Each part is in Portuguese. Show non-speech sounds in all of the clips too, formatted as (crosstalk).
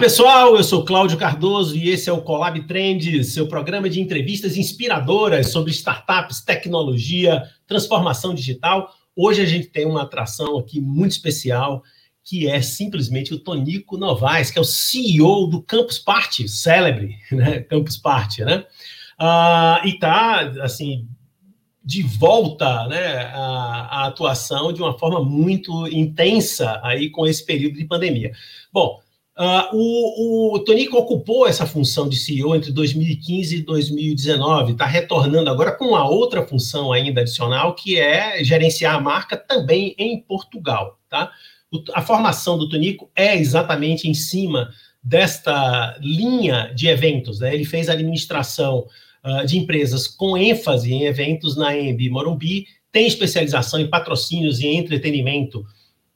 pessoal, eu sou Cláudio Cardoso e esse é o Colab Trends, seu programa de entrevistas inspiradoras sobre startups, tecnologia, transformação digital. Hoje a gente tem uma atração aqui muito especial, que é simplesmente o Tonico Novaes, que é o CEO do Campus Party, célebre, (laughs) né? Campus Party, né? Uh, e tá, assim, de volta né, à, à atuação de uma forma muito intensa aí com esse período de pandemia. Bom, Uh, o, o Tonico ocupou essa função de CEO entre 2015 e 2019, está retornando agora com uma outra função ainda adicional, que é gerenciar a marca também em Portugal. Tá? O, a formação do Tonico é exatamente em cima desta linha de eventos. Né? Ele fez administração uh, de empresas com ênfase em eventos na EMB Morumbi, tem especialização em patrocínios e entretenimento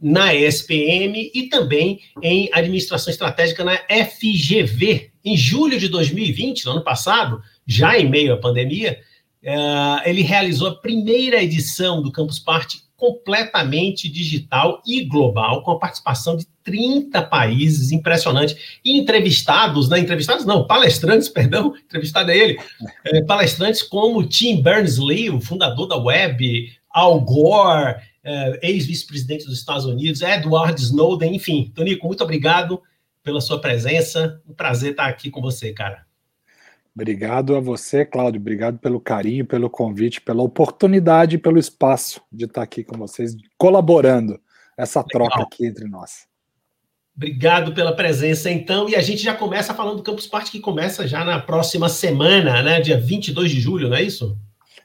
na ESPM e também em administração estratégica na FGV. Em julho de 2020, no ano passado, já em meio à pandemia, uh, ele realizou a primeira edição do Campus Party completamente digital e global, com a participação de 30 países, impressionante. E entrevistados, né? Entrevistados não, palestrantes, (laughs) perdão, entrevistado é ele, é, palestrantes como Tim Berners-Lee, o fundador da web, Al Gore, é, ex-vice-presidente dos Estados Unidos, Edward Snowden, enfim. Tonico, muito obrigado pela sua presença. Um prazer estar aqui com você, cara. Obrigado a você, Cláudio. Obrigado pelo carinho, pelo convite, pela oportunidade, pelo espaço de estar aqui com vocês, colaborando essa Legal. troca aqui entre nós. Obrigado pela presença, então. E a gente já começa falando do Campus Party, que começa já na próxima semana, né? Dia 22 de julho, não é isso?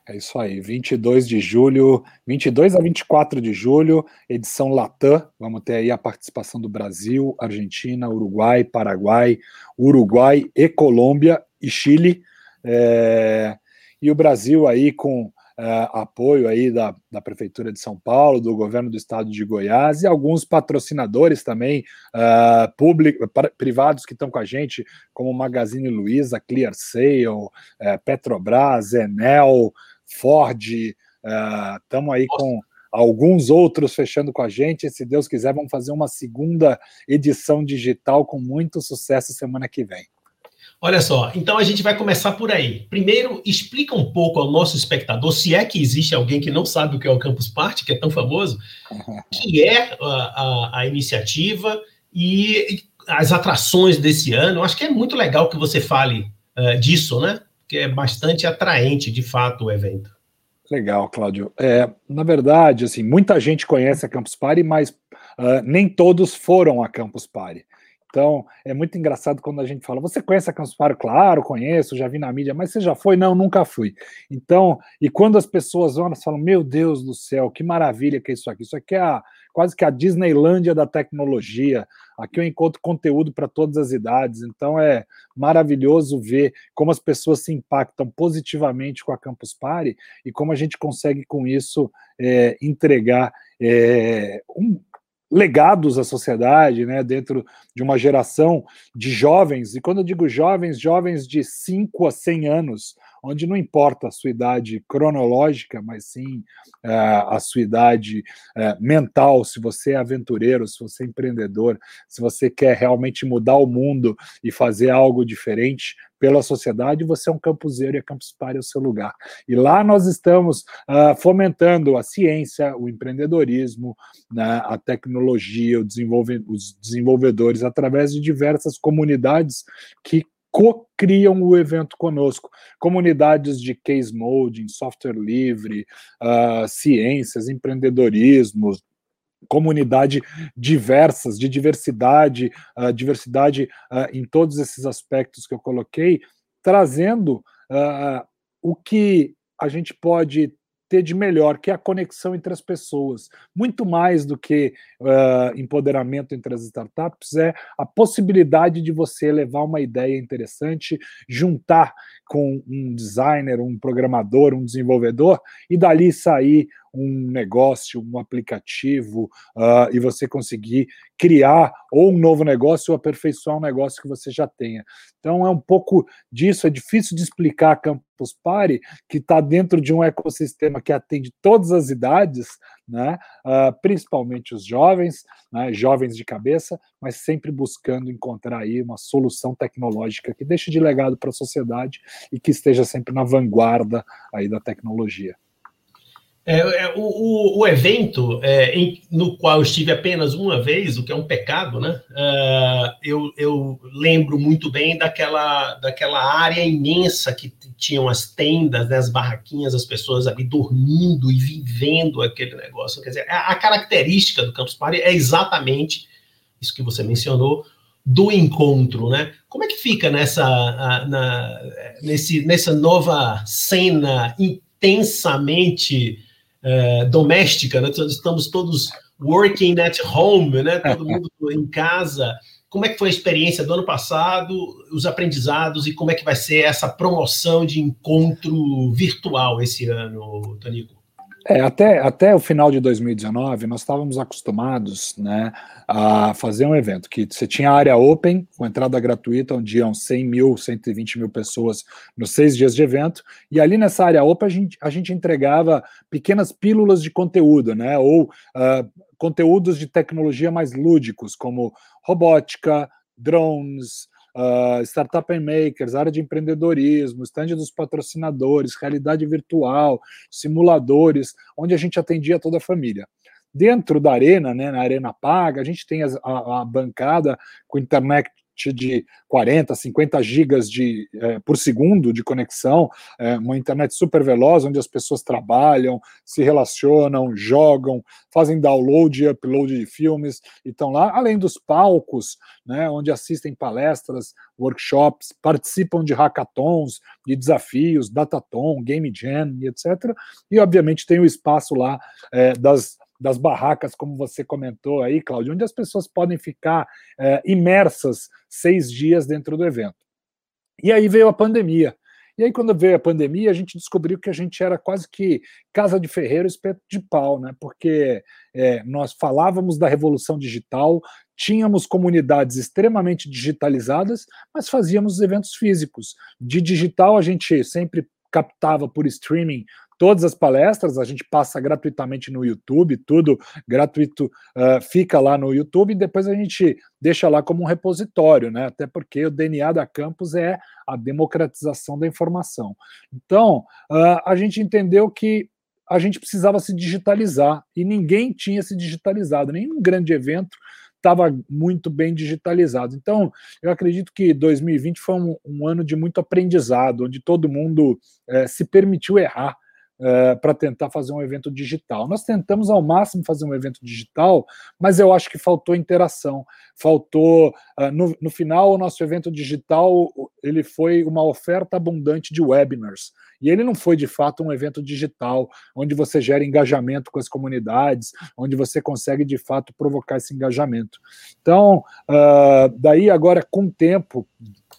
É isso aí, 22 de julho, 22 a 24 de julho, edição Latam. Vamos ter aí a participação do Brasil, Argentina, Uruguai, Paraguai, Uruguai e Colômbia e Chile. É... E o Brasil aí com é, apoio aí da, da Prefeitura de São Paulo, do governo do estado de Goiás e alguns patrocinadores também uh, público, privados que estão com a gente, como Magazine Luiza, Clear Sale, uh, Petrobras, Enel, Ford, estamos uh, aí com alguns outros fechando com a gente. Se Deus quiser, vamos fazer uma segunda edição digital com muito sucesso semana que vem. Olha só, então a gente vai começar por aí. Primeiro, explica um pouco ao nosso espectador, se é que existe alguém que não sabe o que é o Campus Party, que é tão famoso, (laughs) que é a, a, a iniciativa e as atrações desse ano. Eu acho que é muito legal que você fale uh, disso, né? Que é bastante atraente, de fato, o evento. Legal, Cláudio. É, na verdade, assim, muita gente conhece a Campus Party, mas uh, nem todos foram a Campus Party. Então, é muito engraçado quando a gente fala, você conhece a Campus Party? Claro, conheço, já vi na mídia, mas você já foi? Não, nunca fui. Então, e quando as pessoas vão, elas falam, meu Deus do céu, que maravilha que é isso aqui. Isso aqui é a, quase que a Disneylândia da tecnologia. Aqui eu encontro conteúdo para todas as idades. Então, é maravilhoso ver como as pessoas se impactam positivamente com a Campus Party e como a gente consegue, com isso, é, entregar é, um, legados à sociedade, né, dentro de uma geração de jovens, e quando eu digo jovens, jovens de 5 a 100 anos, onde não importa a sua idade cronológica, mas sim uh, a sua idade uh, mental, se você é aventureiro, se você é empreendedor, se você quer realmente mudar o mundo e fazer algo diferente, pela sociedade, você é um campuseiro e a Campus Party é o seu lugar. E lá nós estamos uh, fomentando a ciência, o empreendedorismo, né, a tecnologia, desenvolve os desenvolvedores, através de diversas comunidades que co-criam o evento conosco. Comunidades de case molding, software livre, uh, ciências, empreendedorismo, comunidade diversas, de diversidade, uh, diversidade uh, em todos esses aspectos que eu coloquei, trazendo o que a gente pode ter de melhor, que é a conexão entre as pessoas. Muito mais do que uh, empoderamento entre as startups, é a possibilidade de você levar uma ideia interessante, juntar com um designer, um programador, um desenvolvedor, e dali sair um negócio, um aplicativo, uh, e você conseguir criar ou um novo negócio ou aperfeiçoar um negócio que você já tenha. Então é um pouco disso, é difícil de explicar a Campus Party, que está dentro de um ecossistema que atende todas as idades, né, uh, principalmente os jovens, né, jovens de cabeça, mas sempre buscando encontrar aí uma solução tecnológica que deixe de legado para a sociedade e que esteja sempre na vanguarda aí da tecnologia. É, é, o, o, evento é, em, no qual eu estive apenas uma vez, o que é um pecado, né? Uh, eu, eu, lembro muito bem daquela, daquela área imensa que tinham as tendas, né, as barraquinhas, as pessoas ali dormindo e vivendo aquele negócio. Quer dizer, a, a característica do Campus Party é exatamente isso que você mencionou, do encontro, né? Como é que fica nessa, na, nesse, nessa nova cena intensamente é, doméstica, né? Estamos todos working at home, né? Todo (laughs) mundo em casa. Como é que foi a experiência do ano passado, os aprendizados e como é que vai ser essa promoção de encontro virtual esse ano, Tonico? É, até, até o final de 2019, nós estávamos acostumados né, a fazer um evento que você tinha área open, com entrada gratuita, onde iam 100 mil, 120 mil pessoas nos seis dias de evento, e ali nessa área open a gente, a gente entregava pequenas pílulas de conteúdo, né, ou uh, conteúdos de tecnologia mais lúdicos, como robótica, drones, uh, Startup and Makers, área de empreendedorismo, stand dos patrocinadores, realidade virtual, simuladores, onde a gente atendia toda a família. Dentro da arena, né, na arena paga, a gente tem a, a, a bancada com internet de 40, 50 gigas de, é, por segundo de conexão, é, uma internet super veloz, onde as pessoas trabalham, se relacionam, jogam, fazem download e upload de filmes e estão lá, além dos palcos, né, onde assistem palestras, workshops, participam de hackathons, de desafios, datathon, game jam e etc. E, obviamente, tem o espaço lá é, das das barracas, como você comentou aí, Cláudio, onde as pessoas podem ficar é, imersas seis dias dentro do evento. E aí veio a pandemia. E aí, quando veio a pandemia, a gente descobriu que a gente era quase que casa de ferreiro, espeto de pau, né? Porque é, nós falávamos da revolução digital, tínhamos comunidades extremamente digitalizadas, mas fazíamos os eventos físicos. De digital, a gente sempre captava por streaming todas as palestras, a gente passa gratuitamente no YouTube, tudo gratuito uh, fica lá no YouTube e depois a gente deixa lá como um repositório, né? Até porque o DNA da campus é a democratização da informação. Então, uh, a gente entendeu que a gente precisava se digitalizar e ninguém tinha se digitalizado, nenhum grande evento estava muito bem digitalizado. Então, eu acredito que 2020 foi um, um ano de muito aprendizado, onde todo mundo eh, se permitiu errar uh, para tentar fazer um evento digital. Nós tentamos ao máximo fazer um evento digital, mas eu acho que faltou interação, faltou uh, no, no final o nosso evento digital ele foi uma oferta abundante de webinars e ele não foi de fato um evento digital onde você gera engajamento com as comunidades, onde você consegue de fato provocar esse engajamento. Então, uh, daí agora com o tempo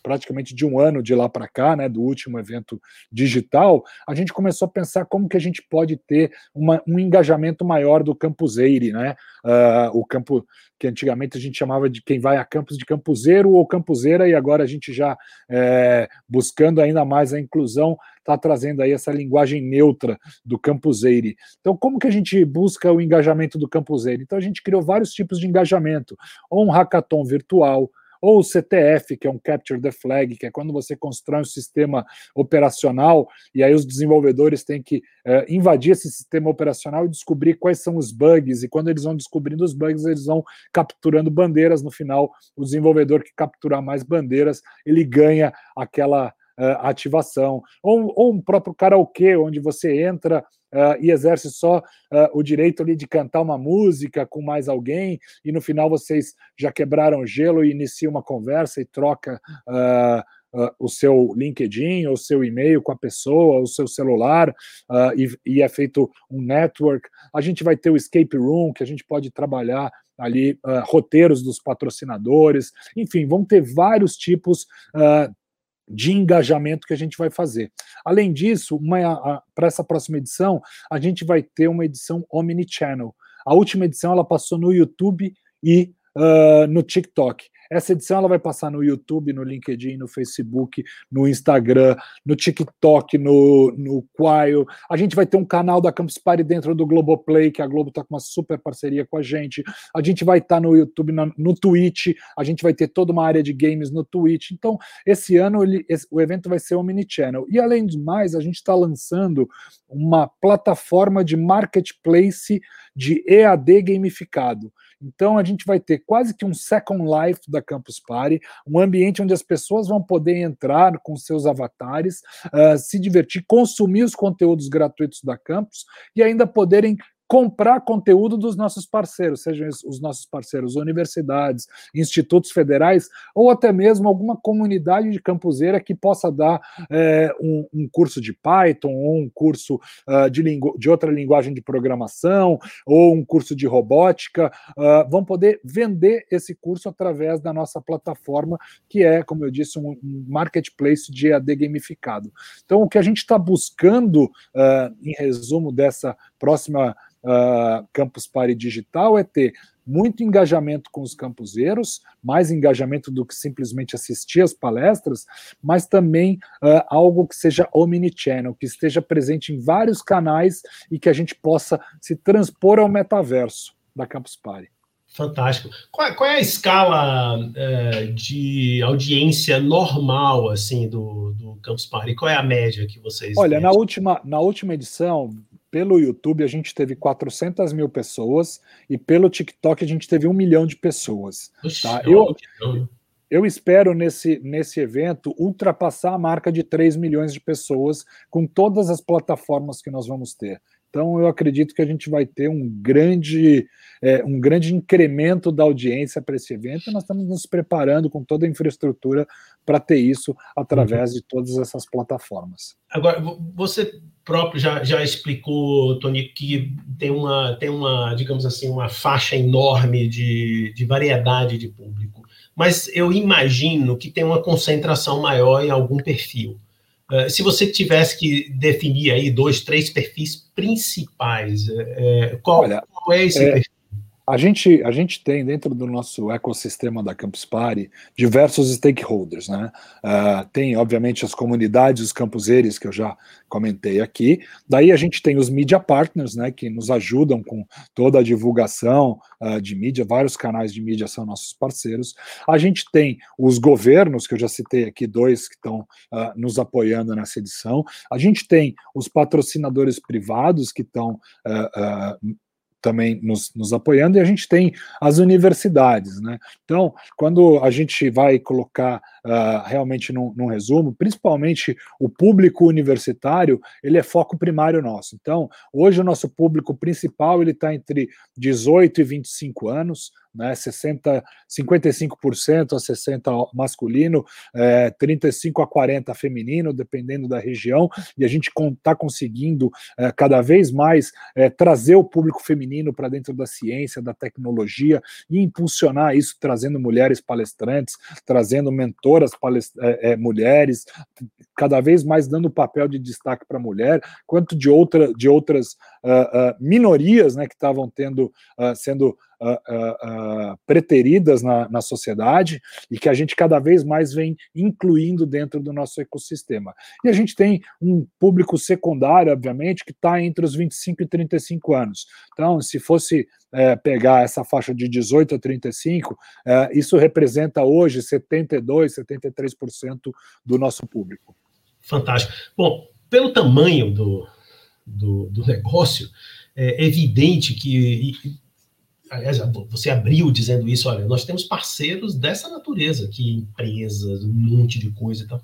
praticamente de um ano de lá para cá, né, do último evento digital, a gente começou a pensar como que a gente pode ter uma, um engajamento maior do campuseire, né, uh, o campo que antigamente a gente chamava de quem vai a campus de campuseiro ou campuseira, e agora a gente já é, buscando ainda mais a inclusão, está trazendo aí essa linguagem neutra do campuseire. Então, como que a gente busca o engajamento do campuseire? Então, a gente criou vários tipos de engajamento, ou um hackathon virtual, ou o CTF, que é um Capture the Flag, que é quando você constrói um sistema operacional e aí os desenvolvedores têm que é, invadir esse sistema operacional e descobrir quais são os bugs, e quando eles vão descobrindo os bugs, eles vão capturando bandeiras. No final, o desenvolvedor que capturar mais bandeiras, ele ganha aquela uh, ativação. Ou, ou um próprio karaokê, onde você entra uh, e exerce só uh, o direito ali de cantar uma música com mais alguém, e no final vocês já quebraram o gelo e iniciam uma conversa e troca. Uh, o seu LinkedIn, o seu e-mail com a pessoa, o seu celular, e, e, é feito um network. A gente vai ter o escape room, que a gente pode trabalhar ali roteiros dos patrocinadores. Enfim, vão ter vários tipos de engajamento que a gente vai fazer. Além disso, para essa próxima edição, a gente vai ter uma edição omnichannel. A última edição ela passou no YouTube e uh, no TikTok. Essa edição ela vai passar no YouTube, no LinkedIn, no Facebook, no Instagram, no TikTok, no, no Quail. A gente vai ter um canal da Campus Party dentro do Globoplay, que a Globo está com uma super parceria com a gente. A gente vai estar tá no YouTube, no, Twitch, a gente vai ter toda uma área de games no Twitch. Então, esse ano ele, esse, o evento vai ser omnichannel. E além do mais, a gente está lançando uma plataforma de marketplace de EAD gamificado. Então a gente vai ter quase que um second life da Campus Party, um ambiente onde as pessoas vão poder entrar com seus avatares, uh, se divertir, consumir os conteúdos gratuitos da Campus e ainda poderem comprar conteúdo dos nossos parceiros, sejam os nossos parceiros universidades, institutos federais, ou até mesmo alguma comunidade de campuseira que possa dar é, um, um, curso de Python, ou um curso uh, de, de, outra linguagem de programação, ou um curso de robótica, uh, vão poder vender esse curso através da nossa plataforma, que é, como eu disse, um, marketplace de AD gamificado. Então, o que a gente está buscando, uh, em resumo dessa próxima uh, Campus Party Digital é ter muito engajamento com os campuseiros, mais engajamento do que simplesmente assistir às palestras, mas também uh, algo que seja omnichannel, que esteja presente em vários canais e que a gente possa se transpor ao metaverso da Campus Party. Fantástico. Qual, qual, é a escala é, de audiência normal assim do, do Campus Party? Qual é a média que vocês? Olha, na última, na última edição pelo YouTube a gente teve 400 mil pessoas e pelo TikTok a gente teve um milhão de pessoas. tá? eu, eu espero nesse, nesse evento ultrapassar a marca de 3 milhões de pessoas com todas as plataformas que nós vamos ter. Então, eu acredito que a gente vai ter um grande, é, um grande incremento da audiência para esse evento. E nós estamos nos preparando com toda a infraestrutura para ter isso através uhum. de todas essas plataformas. Agora, você próprio já, já explicou, Tony, que tem uma, tem uma, digamos assim, uma faixa enorme de, de variedade de público. Mas eu imagino que tem uma concentração maior em algum perfil. Uh, se você tivesse que definir aí dois, três perfis principais, é, qual, Olha, qual é esse é, perfil? A gente, a gente tem dentro do nosso ecossistema da Campus Party diversos stakeholders, né? Uh, tem, obviamente, as comunidades, os campuseiros que eu já comentei aqui. Daí a gente tem os media partners, né, que nos ajudam com toda a divulgação uh, de mídia, vários canais de mídia são nossos parceiros. A gente tem os governos, que eu já citei aqui, dois que estão uh, nos apoiando nessa edição. A gente tem os patrocinadores privados que estão também nos, nos, apoiando, e a gente tem as universidades. Né? Então, quando a gente vai colocar uh, realmente num, num, resumo, principalmente o público universitário, ele é foco primário nosso. Então, hoje o nosso público principal ele está entre 18 e 25 anos, né, 60, 55% a 60% masculino, é, 35% a 40% feminino, dependendo da região, e a gente está conseguindo é, cada vez mais é, trazer o público feminino para dentro da ciência, da tecnologia e impulsionar isso, trazendo mulheres palestrantes, trazendo mentoras palest mulheres, cada vez mais dando papel de destaque para a mulher, quanto de, outra, de outras uh, minorias né, que estavam tendo, uh, sendo preteridas na, na sociedade e que a gente cada vez mais vem incluindo dentro do nosso ecossistema. E a gente tem um público secundário, obviamente, que está entre os 25 e 35 anos. Então, se fosse é, pegar essa faixa de 18 a 35, é, isso representa hoje 72, 73% do nosso público. Fantástico. Bom, pelo tamanho do, do, do negócio, é evidente que aliás, você abriu dizendo isso, olha, nós temos parceiros dessa natureza aqui, empresas, um monte de coisa e tal.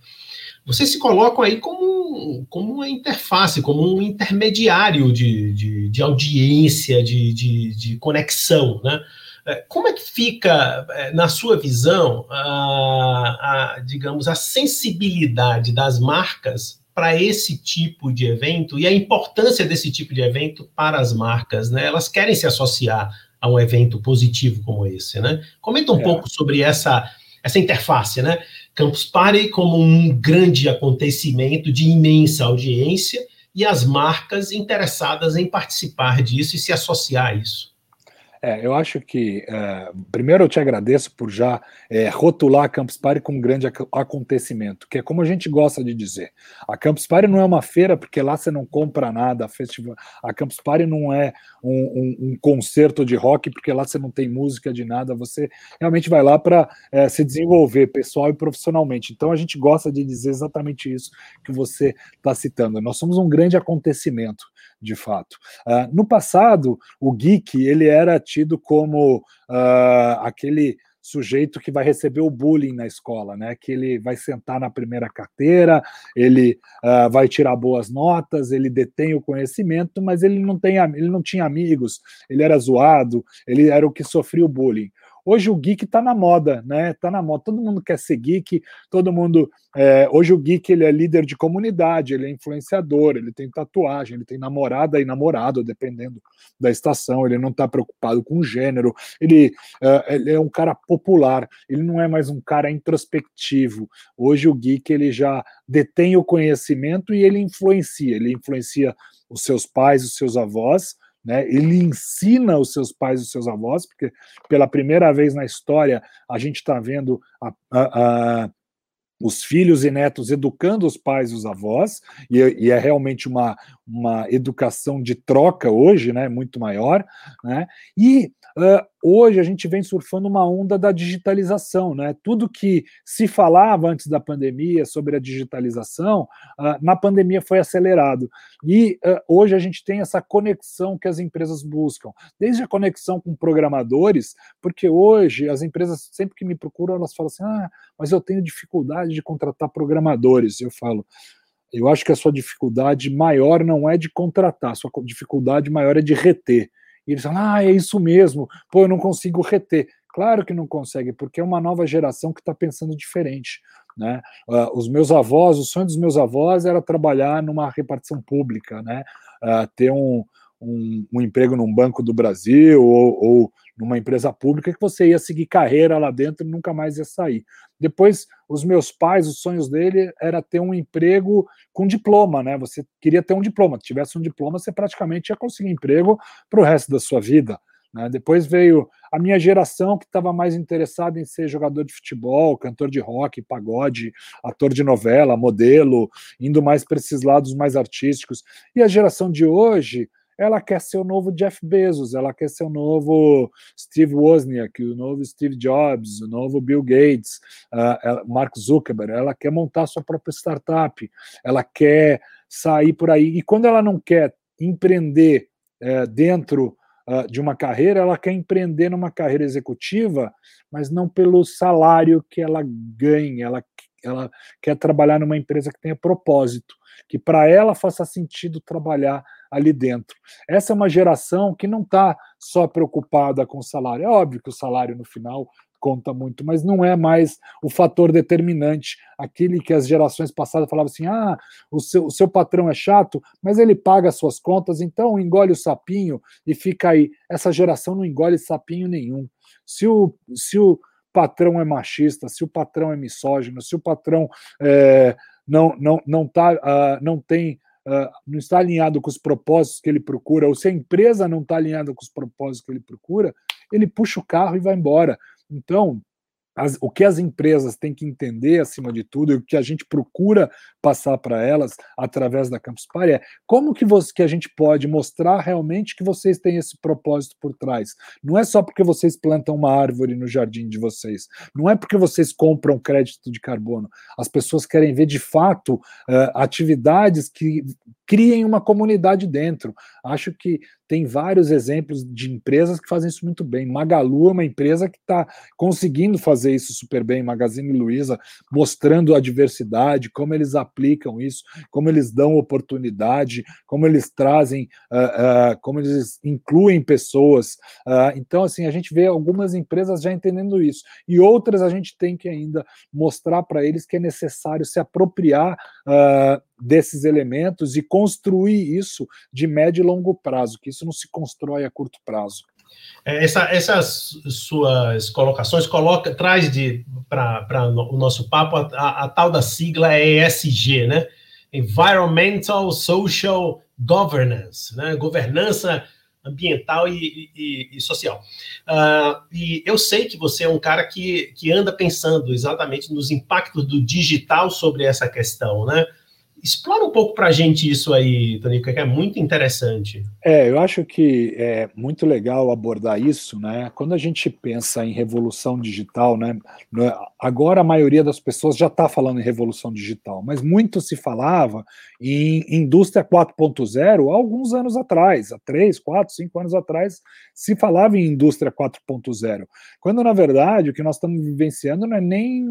Vocês se colocam aí como, como uma interface, como um intermediário de, de, de audiência, de, de, de, conexão, né? É, como é que fica, é, na sua visão, a, a digamos, a sensibilidade das marcas para esse tipo de evento e a importância desse tipo de evento para as marcas, né? Elas querem se associar a um evento positivo como esse, né? Comenta um é. pouco sobre essa, essa interface, né? Campus Party como um grande acontecimento de imensa audiência e as marcas interessadas em participar disso e se associar a isso. É, eu acho que, é, primeiro, eu te agradeço por já é, rotular a Campus Party como um grande ac acontecimento, que é como a gente gosta de dizer. A Campus Party não é uma feira, porque lá você não compra nada. A, festival, a Campus Party não é um, um, um, concerto de rock, porque lá você não tem música de nada. Você realmente vai lá para é, se desenvolver pessoal e profissionalmente. Então, a gente gosta de dizer exatamente isso que você está citando. Nós somos um grande acontecimento de fato. Uh, no passado, o geek ele era tido como uh, aquele sujeito que vai receber o bullying na escola, né? Que ele vai sentar na primeira carteira, ele uh, vai tirar boas notas, ele detém o conhecimento, mas ele não tem, ele não tinha amigos, ele era zoado, ele era o que sofria o bullying. Hoje o geek está na moda, né? Está na moda. Todo mundo quer ser geek, todo mundo. É, hoje o geek ele é líder de comunidade, ele é influenciador, ele tem tatuagem, ele tem namorada e namorado, dependendo da estação. Ele não está preocupado com gênero. Ele, é, ele é um cara popular. Ele não é mais um cara introspectivo. Hoje o geek ele já detém o conhecimento e ele influencia. Ele influencia os seus pais, os seus avós né? Ele ensina os seus pais, os seus avós, porque pela primeira vez na história a gente está vendo a, a, a os filhos e netos educando os pais e os avós, e, e, é realmente uma, uma educação de troca hoje, né, muito maior, né, e hoje a gente vem surfando uma onda da digitalização, né, tudo que se falava antes da pandemia sobre a digitalização, na pandemia foi acelerado, e hoje a gente tem essa conexão que as empresas buscam, desde a conexão com programadores, porque hoje as empresas, sempre que me procuram, elas falam assim, ah, mas eu tenho dificuldade de contratar programadores, eu falo, eu acho que a sua dificuldade maior não é de contratar, sua dificuldade maior é de reter. E eles falam, ah, é isso mesmo, pô, eu não consigo reter. Claro que não consegue, porque é uma nova geração que está pensando diferente. Né? Uh, os meus avós, o sonho dos meus avós era trabalhar numa repartição pública, né? Uh, ter um, um, um, emprego num banco do Brasil ou, ou, numa empresa pública que você ia seguir carreira lá dentro e nunca mais ia sair. Depois, os meus pais, os sonhos dele era ter um emprego com diploma, né? Você queria ter um diploma. Se tivesse um diploma, você praticamente ia conseguir emprego para o resto da sua vida. Né? Depois veio a minha geração que estava mais interessada em ser jogador de futebol, cantor de rock, pagode, ator de novela, modelo, indo mais para esses lados mais artísticos. E a geração de hoje ela quer ser o novo Jeff Bezos, ela quer ser o novo Steve Wozniak, o novo Steve Jobs, o novo Bill Gates, uh, Mark Zuckerberg, ela quer montar sua própria startup, ela quer sair por aí. E quando ela não quer empreender uh, dentro uh, de uma carreira, ela quer empreender numa carreira executiva, mas não pelo salário que ela ganha, ela, ela quer trabalhar numa empresa que tenha propósito, que para ela faça sentido trabalhar ali dentro. Essa é uma geração que não está só preocupada com o salário. É óbvio que o salário no final conta muito, mas não é mais o fator determinante, aquele que as gerações passadas falavam assim: ah, o seu, o seu patrão é chato, mas ele paga as suas contas, então engole o sapinho e fica aí. Essa geração não engole sapinho nenhum. Se o, se o patrão é machista, se o patrão é misógino, se o patrão é, não, não, não, tá, uh, não tem uh, não está alinhado com os propósitos que ele procura, ou se a empresa não está alinhada com os propósitos que ele procura, ele puxa o carro e vai embora. Então, as, o que as empresas têm que entender, acima de tudo, e o que a gente procura passar para elas através da Campus Party é como que, você, que a gente pode mostrar realmente que vocês têm esse propósito por trás. Não é só porque vocês plantam uma árvore no jardim de vocês, não é porque vocês compram crédito de carbono. As pessoas querem ver de fato uh, atividades que criem uma comunidade dentro. Acho que tem vários exemplos de empresas que fazem isso muito bem. Magalu é uma empresa que está conseguindo fazer isso super bem. Magazine Luiza mostrando a diversidade, como eles aplicam isso, como eles dão oportunidade, como eles trazem, uh, uh, como eles incluem pessoas. Uh, então, assim, a gente vê algumas empresas já entendendo isso e outras a gente tem que ainda mostrar para eles que é necessário se apropriar desses elementos e construir isso de médio e longo prazo, que isso não se constrói a curto prazo. É, essa, essas suas colocações coloca, traz para o nosso papo a, a, a, tal da sigla ESG, né? Environmental Social Governance, né? governança ambiental e, e, e social. Uh, e eu sei que você é um cara que, que anda pensando exatamente nos impactos do digital sobre essa questão, né? Explora um pouco para a gente isso aí, Tonico, que é muito interessante. É, eu acho que é muito legal abordar isso, né? Quando a gente pensa em revolução digital, né? Agora a maioria das pessoas já está falando em revolução digital, mas muito se falava em indústria 4.0 há alguns anos atrás, há três, quatro, cinco anos atrás, se falava em indústria 4.0. Quando na verdade o que nós estamos vivenciando não é nem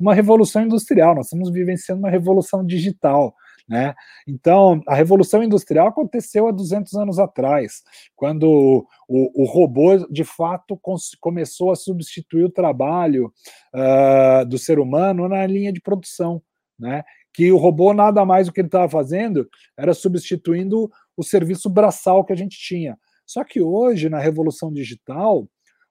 uma revolução industrial, nós estamos vivenciando uma revolução digital. Né? Então, a Revolução Industrial aconteceu há 200 anos atrás, quando o, o robô, de fato, começou a substituir o trabalho uh, do ser humano na linha de produção. Né? Que o robô, nada mais o que ele estava fazendo, era substituindo o serviço braçal que a gente tinha. Só que hoje, na Revolução Digital,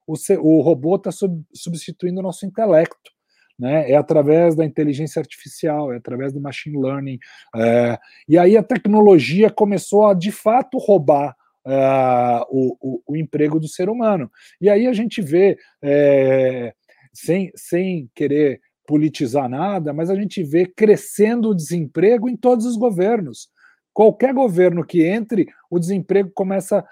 o, o robô está sub, substituindo o nosso intelecto né? É através da inteligência artificial, é através do machine learning. É, e aí a tecnologia começou a de fato roubar uh, o, o, o, emprego do ser humano. E aí a gente vê, é, sem, sem querer politizar nada, mas a gente vê crescendo o desemprego em todos os governos. Qualquer governo que entre, o desemprego começa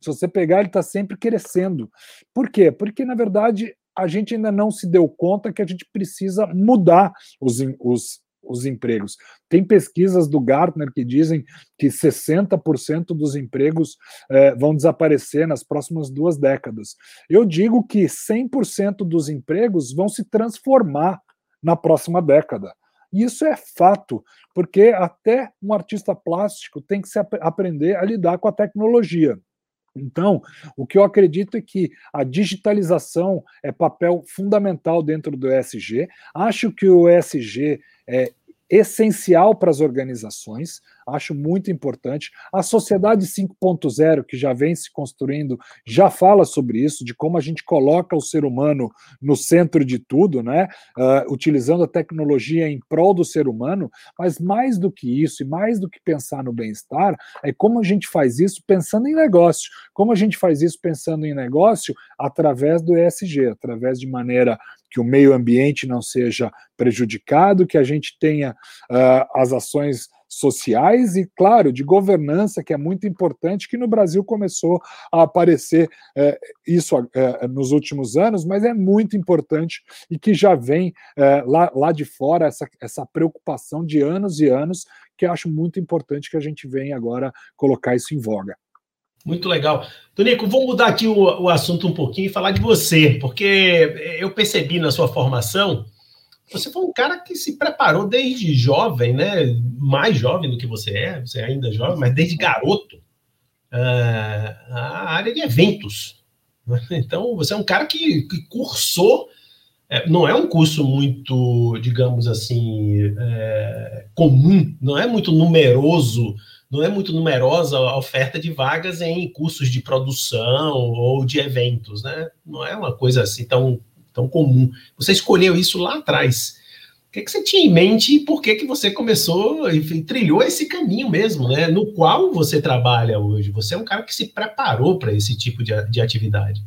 se você pegar, ele está sempre crescendo. Por quê? Porque, na verdade, a gente ainda não se deu conta que a gente precisa mudar os, os, os empregos. Tem pesquisas do Gartner que dizem que 60% dos empregos eh, vão desaparecer nas próximas duas décadas. Eu digo que 100% dos empregos vão se transformar na próxima década. E isso é fato, porque até um artista plástico tem que se ap aprender a lidar com a tecnologia. Então, o que eu acredito é que a digitalização é papel fundamental dentro do ESG. Acho que o ESG é essencial para as organizações, acho muito importante. A sociedade 5.0, que já vem se construindo, já fala sobre isso, de como a gente coloca o ser humano no centro de tudo, né? Uh, utilizando a tecnologia em prol do ser humano, mas mais do que isso, e mais do que pensar no bem-estar, é como a gente faz isso pensando em negócio. Como a gente faz isso pensando em negócio? Através do ESG, através de maneira que o meio ambiente não seja prejudicado, que a gente tenha uh, as ações sociais e, claro, de governança, que é muito importante, que no Brasil começou a aparecer é, isso é, nos últimos anos, mas é muito importante e que já vem é, lá, lá de fora essa, essa preocupação de anos e anos, que acho muito importante que a gente venha agora colocar isso em voga. Muito legal. Tonico, vamos mudar aqui o, o assunto um pouquinho e falar de você, porque eu percebi na sua formação, você foi um cara que se preparou desde jovem, né? Mais jovem do que você é, você é ainda jovem, mas desde garoto, uh, a área de eventos. (laughs) Então, você é um cara que, que cursou, é, não é um curso muito, digamos assim, é, comum, não é muito numeroso não é muito numerosa a oferta de vagas em cursos de produção ou de eventos, né? Não é uma coisa assim tão, tão comum. Você escolheu isso lá atrás. O que, que você tinha em mente e por que, que você começou e trilhou esse caminho mesmo, né? No qual você trabalha hoje? Você é um cara que se preparou para esse tipo de, de atividade.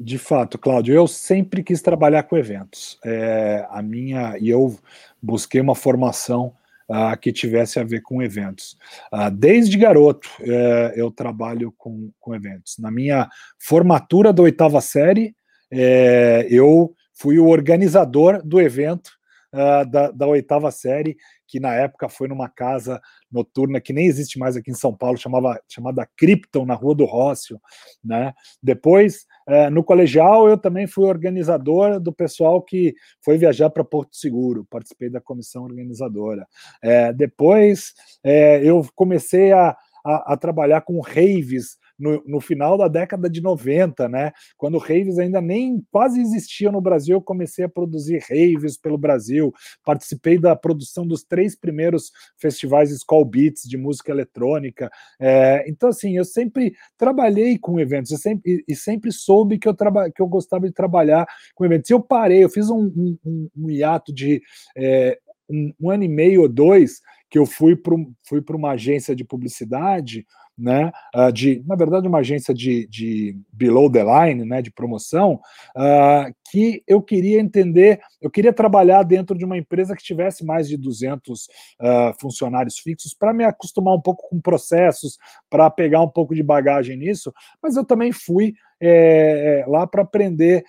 De fato, Cláudio, eu sempre quis trabalhar com eventos. É, a minha e eu busquei uma formação uh, que tivesse a ver com eventos. Uh, desde garoto uh, eu trabalho com, com eventos. Na minha formatura da oitava série, eh, eu fui o organizador do evento ah, da, da, oitava série, que na época foi numa casa noturna que nem existe mais aqui em São Paulo, chamava, chamada Krypton, na Rua do Rócio. Né? Depois, é, no colegial, eu também fui organizador do pessoal que foi viajar para Porto Seguro, participei da comissão organizadora. É, depois, é, eu comecei a, a, a trabalhar com raves no, no, final da década de 90, né? Quando raves ainda nem quase existiam no Brasil, eu comecei a produzir raves pelo Brasil. Participei da produção dos três primeiros festivais Skull Beats de música eletrônica. É, então, assim, eu sempre trabalhei com eventos eu sempre, e, e sempre soube que eu, traba, que eu gostava de trabalhar com eventos. E eu parei, eu fiz um, um, um hiato de é, um, um ano e meio ou dois que eu fui para fui uma agência de publicidade né, uh, de, na verdade, uma agência de, de below the line, né, de promoção, uh, que eu queria entender, eu queria trabalhar dentro de uma empresa que tivesse mais de 200 uh, ah, funcionários fixos para me acostumar um pouco com processos, para pegar um pouco de bagagem nisso, mas eu também fui é, lá para aprender,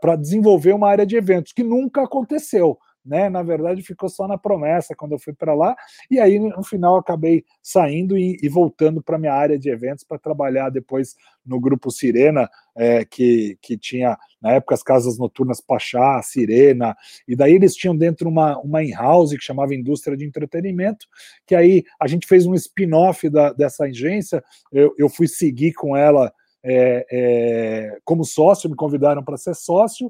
para desenvolver uma área de eventos, que nunca aconteceu né? Na verdade, ficou só na promessa quando eu fui para lá, e aí no final acabei saindo e, e voltando para minha área de eventos para trabalhar depois no grupo Sirena, é, que, que tinha na época as casas noturnas Pachá, Sirena, e daí eles tinham dentro uma, uma in-house que chamava Indústria de Entretenimento, que aí a gente fez um spin-off dessa agência, eu, eu fui seguir com ela. É, é, como sócio, me convidaram para ser sócio,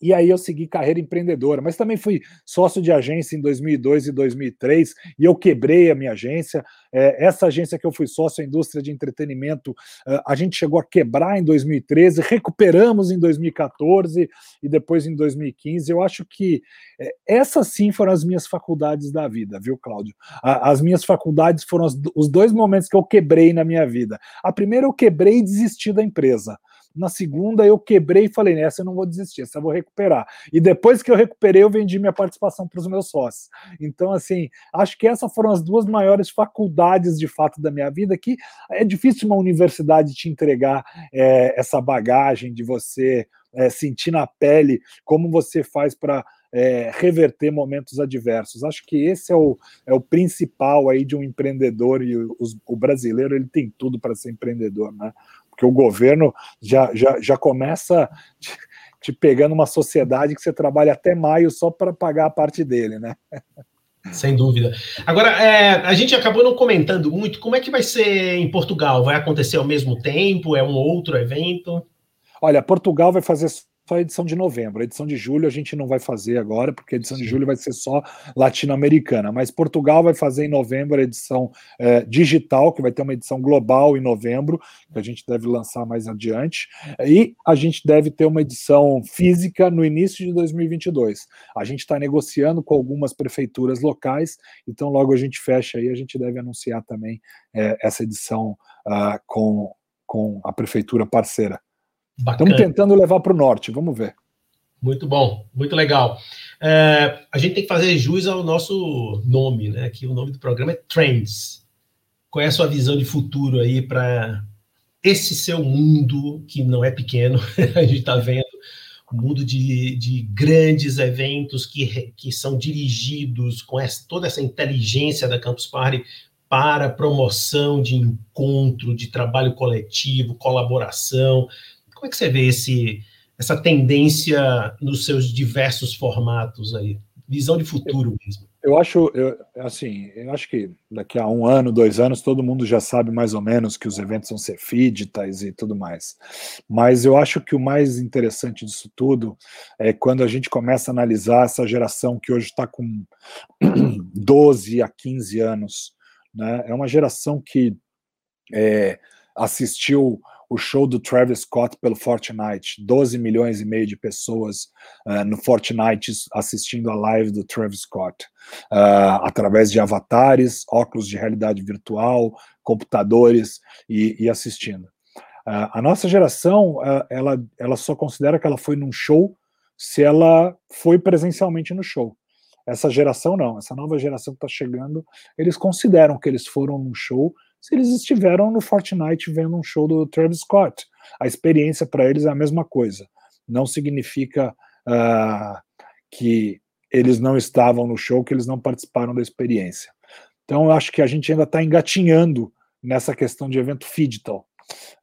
e aí eu segui carreira empreendedora, mas também fui sócio de agência em 2002 e 2003 e eu quebrei a minha agência. É, essa agência que eu fui sócio, a indústria de entretenimento, é, a gente chegou a quebrar em 2013, recuperamos em 2014 e depois em 2015. Eu acho que é, essas sim foram as minhas faculdades da vida, viu, Cláudio? A, as minhas faculdades foram os, os dois momentos que eu quebrei na minha vida. A primeira eu quebrei e desisti da empresa. Na segunda, eu quebrei e falei: nessa eu não vou desistir, essa eu vou recuperar. E depois que eu recuperei, eu vendi minha participação para os meus sócios. Então, assim, acho que essas foram as duas maiores faculdades de fato da minha vida. Que é difícil uma universidade te entregar é, essa bagagem de você é, sentir na pele como você faz para é, reverter momentos adversos. Acho que esse é o, é o principal aí de um empreendedor e o, o brasileiro ele tem tudo para ser empreendedor, né? Porque o governo já, já, já começa te, te pegando uma sociedade que você trabalha até maio só para pagar a parte dele, né? Sem dúvida. Agora, é, a gente acabou não comentando muito como é que vai ser em Portugal. Vai acontecer ao mesmo tempo? É um outro evento? Olha, Portugal vai fazer só a edição de novembro. A edição de julho a gente não vai fazer agora, porque a edição de julho vai ser só latino-americana. Mas Portugal vai fazer em novembro a edição é, digital, que vai ter uma edição global em novembro, que a gente deve lançar mais adiante. E a gente deve ter uma edição física no início de 2022. A gente está negociando com algumas prefeituras locais, então logo a gente fecha aí, a gente deve anunciar também é, essa edição uh, com, com a prefeitura parceira. Bacana. Estamos tentando levar para o norte, vamos ver. Muito bom, muito legal. É, a gente tem que fazer jus ao nosso nome, né? Que o nome do programa é Trends. Qual é a sua visão de futuro aí para esse seu mundo que não é pequeno? (laughs) a gente está vendo um mundo de, de grandes eventos que, que são dirigidos com essa, toda essa inteligência da Campus Party para promoção de encontro, de trabalho coletivo, colaboração. Como é que você vê esse, essa tendência nos seus diversos formatos aí? Visão de futuro mesmo. Eu acho, eu, assim, eu acho que daqui a um ano, dois anos, todo mundo já sabe mais ou menos que os eventos vão ser digitais e tudo mais. Mas eu acho que o mais interessante disso tudo é quando a gente começa a analisar essa geração que hoje está com (clears throat) 12 a 15 anos. Né? É uma geração que é, assistiu o show do Travis Scott pelo Fortnite, 12 milhões e meio de pessoas uh, no Fortnite assistindo a live do Travis Scott, uh, através de avatares, óculos de realidade virtual, computadores e, e assistindo. Uh, a nossa geração, ela, ela só considera que ela foi num show se ela foi presencialmente no show. Essa geração não, essa nova geração que está chegando, eles consideram que eles foram num show se eles estiveram no Fortnite vendo um show do Travis Scott. A experiência para eles é a mesma coisa. Não significa uh, que eles não estavam no show, que eles não participaram da experiência. Então, eu acho que a gente ainda está engatinhando nessa questão de evento digital,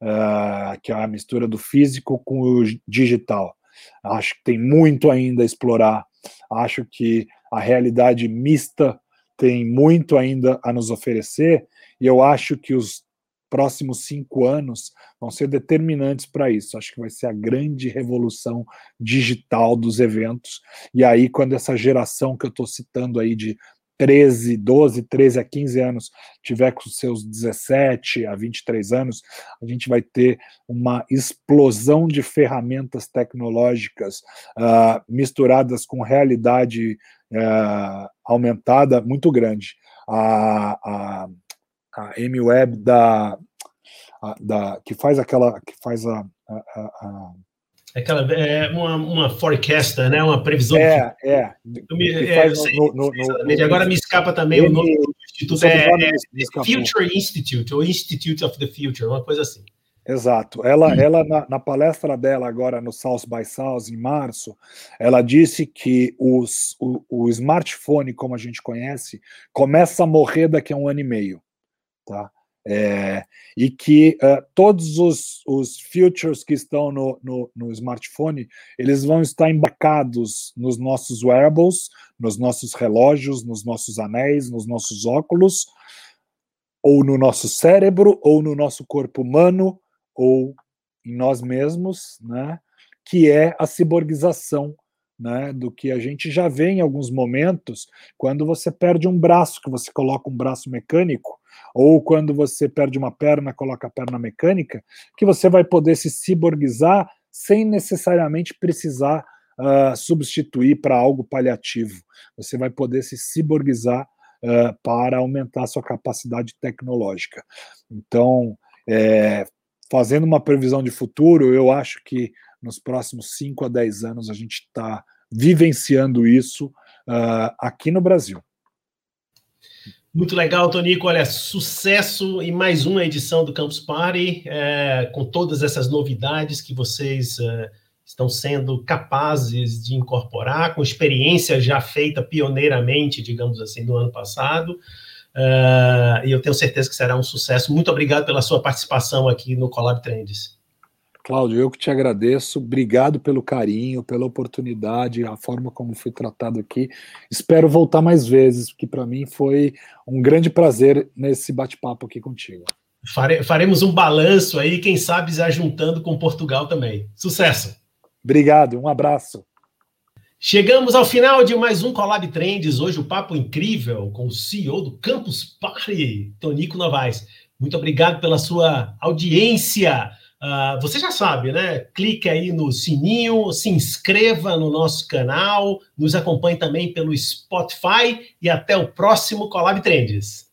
uh, que é a mistura do físico com o digital. Acho que tem muito ainda a explorar. Acho que a realidade mista tem muito ainda a nos oferecer, e eu acho que os próximos cinco anos vão ser determinantes para isso. Acho que vai ser a grande revolução digital dos eventos. E aí, quando essa geração que eu estou citando aí de 13, 12, 13 a 15 anos tiver com seus 17 a 23 anos, a gente vai ter uma explosão de ferramentas tecnológicas uh, misturadas com realidade uh, aumentada muito grande. A, a, a M-Web da, da, que faz aquela que faz a, a, a Aquela, é uma, uma forecaster, né? Uma previsão. É, é. Me, é no, no, no, agora me escapa também ele, o nome do instituto. É, é, Future Institute, ou Institute of the Future, uma coisa assim. Exato. Ela, hum. ela na, na, palestra dela agora no South by South, em março, ela disse que os, o, o smartphone, como a gente conhece, começa a morrer daqui a um ano e meio. Tá? É, e que uh, todos os, os features que estão no, no, no, smartphone eles vão estar embarcados nos nossos wearables, nos nossos relógios, nos nossos anéis, nos nossos óculos, ou no nosso cérebro, ou no nosso corpo humano, ou em nós mesmos, né? Que é a ciborgização né, do que a gente já vê em alguns momentos quando você perde um braço, que você coloca um braço mecânico, ou quando você perde uma perna, coloca a perna mecânica, que você vai poder se ciborguizar sem necessariamente precisar uh, substituir para algo paliativo. Você vai poder se ciborguizar uh, para aumentar a sua capacidade tecnológica. Então, é, fazendo uma previsão de futuro, eu acho que nos próximos 5 a 10 anos a gente está vivenciando isso uh, aqui no Brasil. Muito legal, Tonico. Olha, sucesso em mais uma edição do Campus Party, é, com todas essas novidades que vocês é, estão sendo capazes de incorporar, com experiência já feita pioneiramente, digamos assim, no ano passado. É, e eu tenho certeza que será um sucesso. Muito obrigado pela sua participação aqui no Collab Trends. Cláudio, eu que te agradeço. Obrigado pelo carinho, pela oportunidade, a forma como fui tratado aqui. Espero voltar mais vezes, porque para mim foi um grande prazer nesse bate-papo aqui contigo. Fare, faremos um balanço aí, quem sabe já juntando com Portugal também. Sucesso! Obrigado, um abraço. Chegamos ao final de mais um Collab Trends. Hoje o papo incrível com o CEO do Campus Party, Tonico Novaes. Muito obrigado pela sua audiência. Uh, você já sabe, né? Clique aí no sininho, se inscreva no nosso canal, nos acompanhe também pelo Spotify e até o próximo Collab Trends.